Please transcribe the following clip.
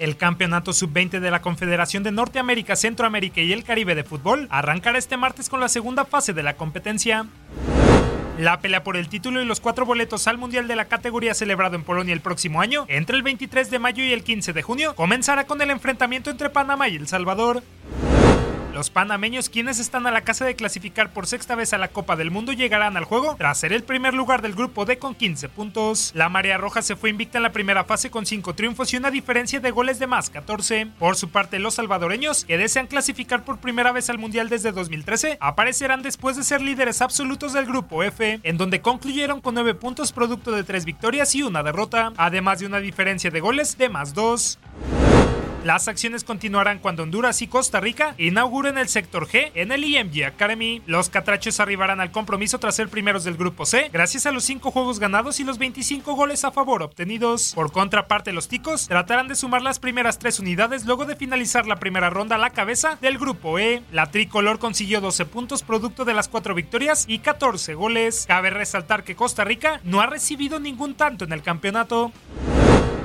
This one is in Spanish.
El campeonato sub-20 de la Confederación de Norteamérica, Centroamérica y el Caribe de fútbol arrancará este martes con la segunda fase de la competencia. La pelea por el título y los cuatro boletos al Mundial de la categoría celebrado en Polonia el próximo año, entre el 23 de mayo y el 15 de junio, comenzará con el enfrentamiento entre Panamá y El Salvador. Los panameños, quienes están a la casa de clasificar por sexta vez a la Copa del Mundo, llegarán al juego tras ser el primer lugar del grupo D con 15 puntos. La Marea Roja se fue invicta en la primera fase con 5 triunfos y una diferencia de goles de más 14. Por su parte, los salvadoreños, que desean clasificar por primera vez al Mundial desde 2013, aparecerán después de ser líderes absolutos del grupo F, en donde concluyeron con 9 puntos producto de 3 victorias y una derrota, además de una diferencia de goles de más 2. Las acciones continuarán cuando Honduras y Costa Rica inauguren el sector G en el IMG Academy. Los catrachos arribarán al compromiso tras ser primeros del grupo C, gracias a los 5 juegos ganados y los 25 goles a favor obtenidos. Por contraparte, los ticos tratarán de sumar las primeras 3 unidades luego de finalizar la primera ronda a la cabeza del grupo E. La tricolor consiguió 12 puntos producto de las 4 victorias y 14 goles. Cabe resaltar que Costa Rica no ha recibido ningún tanto en el campeonato.